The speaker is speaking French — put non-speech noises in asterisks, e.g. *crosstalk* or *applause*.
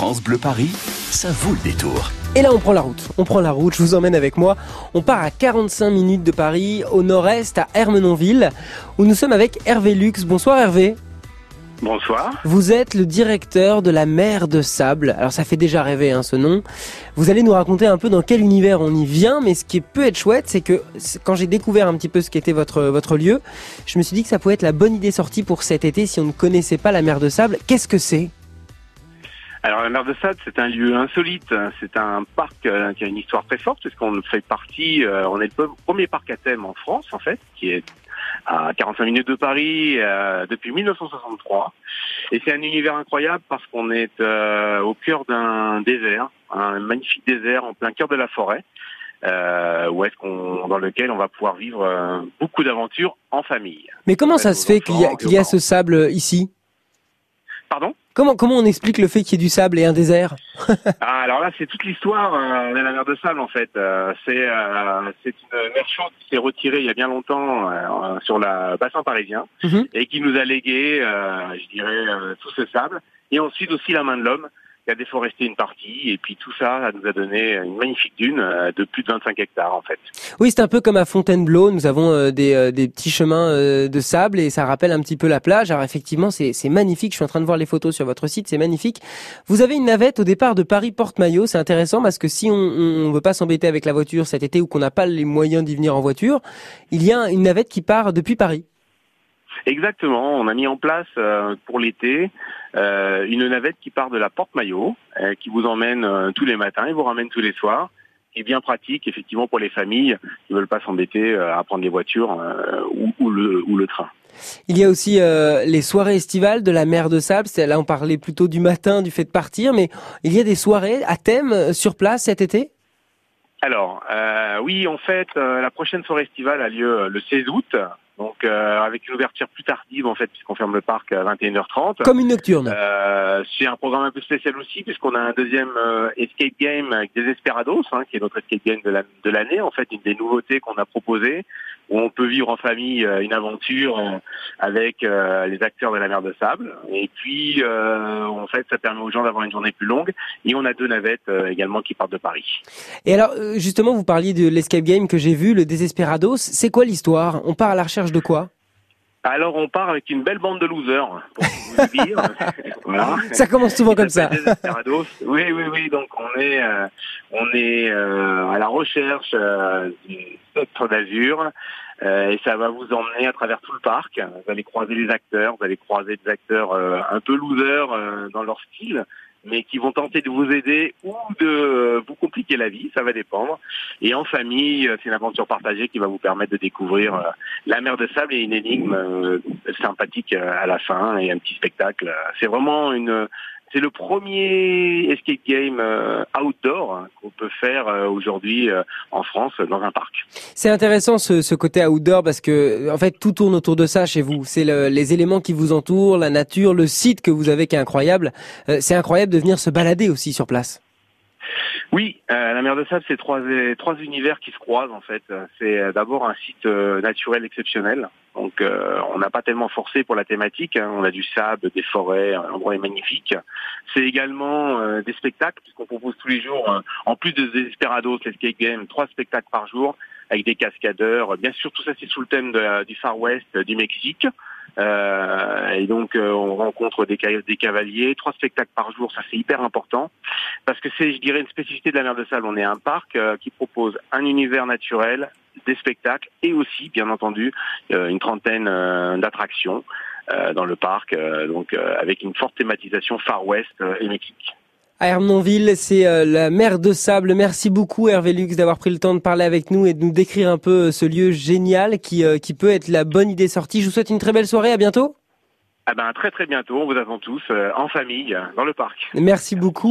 France Bleu Paris, ça vaut le détour. Et là, on prend la route. On prend la route, je vous emmène avec moi. On part à 45 minutes de Paris, au nord-est, à Hermenonville, où nous sommes avec Hervé Lux. Bonsoir Hervé. Bonsoir. Vous êtes le directeur de la mer de Sable. Alors ça fait déjà rêver hein, ce nom. Vous allez nous raconter un peu dans quel univers on y vient, mais ce qui peut être chouette, c'est que quand j'ai découvert un petit peu ce qu'était votre, votre lieu, je me suis dit que ça pouvait être la bonne idée sortie pour cet été si on ne connaissait pas la mer de Sable. Qu'est-ce que c'est? Alors la mer de Sable, c'est un lieu insolite. C'est un parc euh, qui a une histoire très forte puisqu'on fait partie, euh, on est le premier parc à thème en France en fait, qui est à 45 minutes de Paris euh, depuis 1963. Et c'est un univers incroyable parce qu'on est au cœur d'un désert, un magnifique désert en plein cœur de la forêt. où est-ce qu'on, dans lequel on va pouvoir vivre beaucoup d'aventures en famille. Mais comment ça se fait qu'il y, a, qu'il y a ce sable ici? Pardon? Comment, comment on explique le fait qu'il y ait du sable et un désert *laughs* ah, Alors là, c'est toute l'histoire euh, de la mer de sable en fait. Euh, c'est euh, c'est une mer chaude qui s'est retirée il y a bien longtemps euh, sur le bassin parisien Mhm. et qui nous a légué, euh, je dirais, euh, tout ce sable. Et ensuite aussi la main de l'homme qui a déforesté une partie. Et puis tout ça, nous a donné une magnifique dune euh, de plus de 25 hectares en fait. Oui, c'est un peu comme à Fontainebleau. Nous avons euh, des, euh, des petits chemins de sable et ça rappelle un petit peu la plage. Alors effectivement, c'est c'est magnifique. Je suis en train de voir les photos sur votre site. C'est magnifique. Vous avez une navette au départ de Paris-Porte-Maillot. C'est intéressant parce que si on ne veut pas s'embêter avec la voiture cet été ou qu'on n'a pas les moyens d'y venir en voiture, il y a une navette qui part depuis Paris. Exactement, on a mis en place euh, pour l'été euh, une navette qui part de la Porte Maillot, euh, qui vous emmène tous les matins et vous ramène tous les soirs, qui est bien pratique effectivement pour les familles qui veulent pas s'embêter à prendre les voitures ou, ou le, ou le train. Il y a aussi les soirées estivales de la mer de Sable. Là, on parlait plutôt du matin, du fait de partir, mais il y a des soirées à thème sur place cet été? Alors, euh, oui, en fait, euh, la prochaine soirée estivale a lieu le 16 août, donc euh, avec une ouverture plus tardive en fait, puisqu'on ferme le parc à 21h30. Comme une nocturne. Euh, c'est un programme un peu spécial aussi puisqu'on a un deuxième euh, escape game avec Desesperados, hein, qui est notre escape game de la- de l'année, en fait une des nouveautés qu'on a proposées, où on peut vivre en famille euh, une aventure euh, avec euh, les acteurs de la mer de sable. Et puis, en fait, ça permet aux gens d'avoir une journée plus longue. Et on a deux navettes également qui partent de Paris. Et alors, justement, vous parliez de l'escape game que j'ai vu, le Desesperados. C'est quoi l'histoire? On part à la recherche de quoi? Alors, on part avec une belle bande de losers, pour vous le dire. *laughs* voilà. Ça commence souvent comme ça. Oui, oui, oui. Donc on est, euh, on est euh, à la recherche euh, du spectre d'azur. euh, et ça va vous emmener à travers tout le parc. Vous allez croiser les acteurs, vous allez croiser des acteurs euh, un peu losers euh, dans leur style, mais qui vont tenter de vous aider ou de euh, vous compliquer la vie, ça va dépendre. Et en famille, euh, c'est une aventure partagée qui va vous permettre de découvrir euh, la mer de sable et une énigme sympathique à la fin et un petit spectacle. C'est vraiment une c'est le premier escape game euh, outdoor hein, qu'on peut faire euh, aujourd'hui euh, en France dans un parc. C'est intéressant ce, ce côté outdoor parce que en fait tout tourne autour de ça chez vous. C'est le- les éléments qui vous entourent, la nature, le site que vous avez qui est incroyable. C'est incroyable de venir se balader aussi sur place. Oui, euh, la mer de sable, c'est trois, trois univers qui se croisent en fait. C'est euh, d'abord un site euh, naturel exceptionnel. Donc euh, on n'a pas tellement forcé pour la thématique. hein. On a du sable, des forêts, l'endroit est magnifique. C'est également euh, des spectacles puisqu'on propose tous les jours, euh, en plus de Desperados, l'escape game, trois spectacles par jour avec des cascadeurs. Bien sûr, tout ça c'est sous le thème du Far West, du Mexique. Euh, et donc euh, on rencontre des, des cavaliers, trois spectacles par jour, ça c'est hyper important parce que c'est, je dirais, une spécificité de la mer de Sable. On est un parc euh, qui propose un univers naturel, des spectacles et aussi, bien entendu, une trentaine d'attractions dans le parc, donc avec une forte thématisation Far West et Mexique. À Hermenonville, c'est euh, la mer de sable. Merci beaucoup Hervé Lux d'avoir pris le temps de parler avec nous et de nous décrire un peu euh, ce lieu génial qui, euh, qui peut être la bonne idée sortie. Je vous souhaite une très belle soirée. À bientôt. Ah ben très très bientôt, on vous attend tous en famille dans le parc. Merci beaucoup.